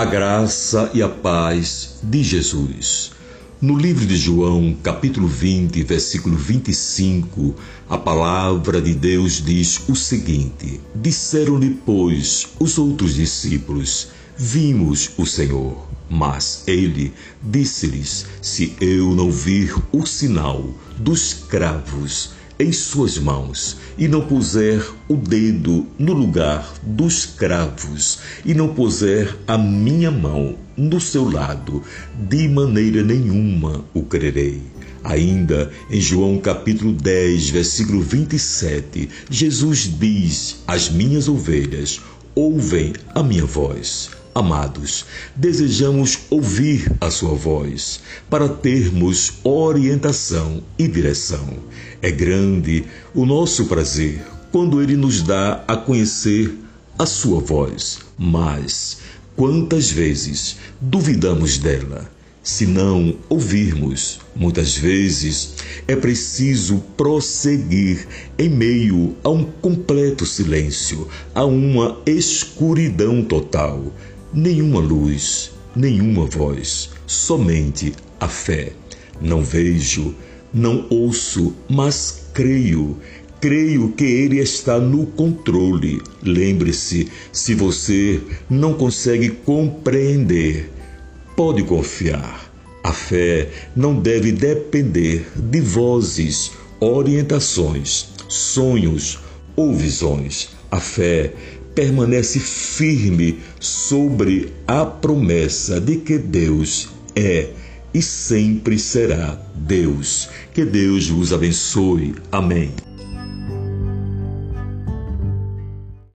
A graça e a paz de Jesus. No livro de João, capítulo 20, versículo 25, a palavra de Deus diz o seguinte: Disseram-lhe, pois, os outros discípulos: Vimos o Senhor. Mas ele disse-lhes: Se eu não vir o sinal dos cravos em suas mãos, e não puser o dedo no lugar dos cravos, e não puser a minha mão no seu lado, de maneira nenhuma o crerei. Ainda em João capítulo 10, versículo 27, Jesus diz: As minhas ovelhas ouvem a minha voz. Amados, desejamos ouvir a Sua voz para termos orientação e direção. É grande o nosso prazer quando Ele nos dá a conhecer a Sua voz, mas quantas vezes duvidamos dela? Se não ouvirmos, muitas vezes é preciso prosseguir em meio a um completo silêncio, a uma escuridão total nenhuma luz, nenhuma voz, somente a fé. Não vejo, não ouço, mas creio. Creio que Ele está no controle. Lembre-se, se você não consegue compreender, pode confiar. A fé não deve depender de vozes, orientações, sonhos ou visões. A fé permanece firme sobre a promessa de que Deus é e sempre será Deus. Que Deus vos abençoe. Amém.